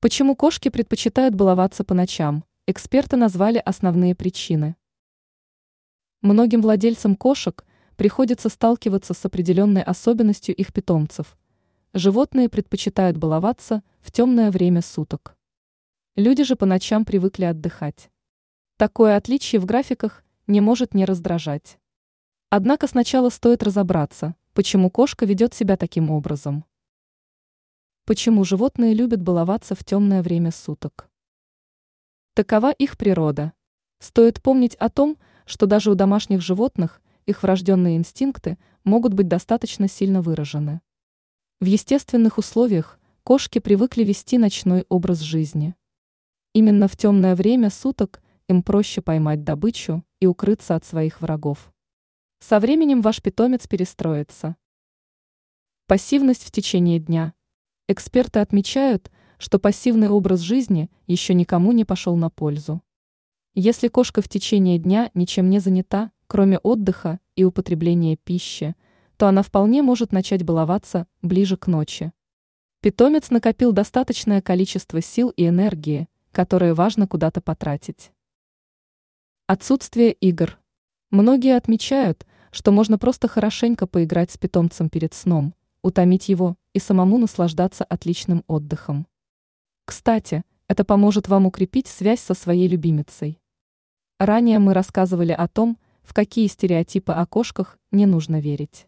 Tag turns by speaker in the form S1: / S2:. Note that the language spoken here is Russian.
S1: Почему кошки предпочитают баловаться по ночам? Эксперты назвали основные причины. Многим владельцам кошек приходится сталкиваться с определенной особенностью их питомцев. Животные предпочитают баловаться в темное время суток. Люди же по ночам привыкли отдыхать. Такое отличие в графиках не может не раздражать. Однако сначала стоит разобраться, почему кошка ведет себя таким образом. Почему животные любят баловаться в темное время суток? Такова их природа. Стоит помнить о том, что даже у домашних животных их врожденные инстинкты могут быть достаточно сильно выражены. В естественных условиях кошки привыкли вести ночной образ жизни. Именно в темное время суток им проще поймать добычу и укрыться от своих врагов. Со временем ваш питомец перестроится. Пассивность в течение дня – Эксперты отмечают, что пассивный образ жизни еще никому не пошел на пользу. Если кошка в течение дня ничем не занята, кроме отдыха и употребления пищи, то она вполне может начать баловаться ближе к ночи. Питомец накопил достаточное количество сил и энергии, которые важно куда-то потратить. Отсутствие игр. Многие отмечают, что можно просто хорошенько поиграть с питомцем перед сном, утомить его и самому наслаждаться отличным отдыхом. Кстати, это поможет вам укрепить связь со своей любимицей. Ранее мы рассказывали о том, в какие стереотипы о кошках не нужно верить.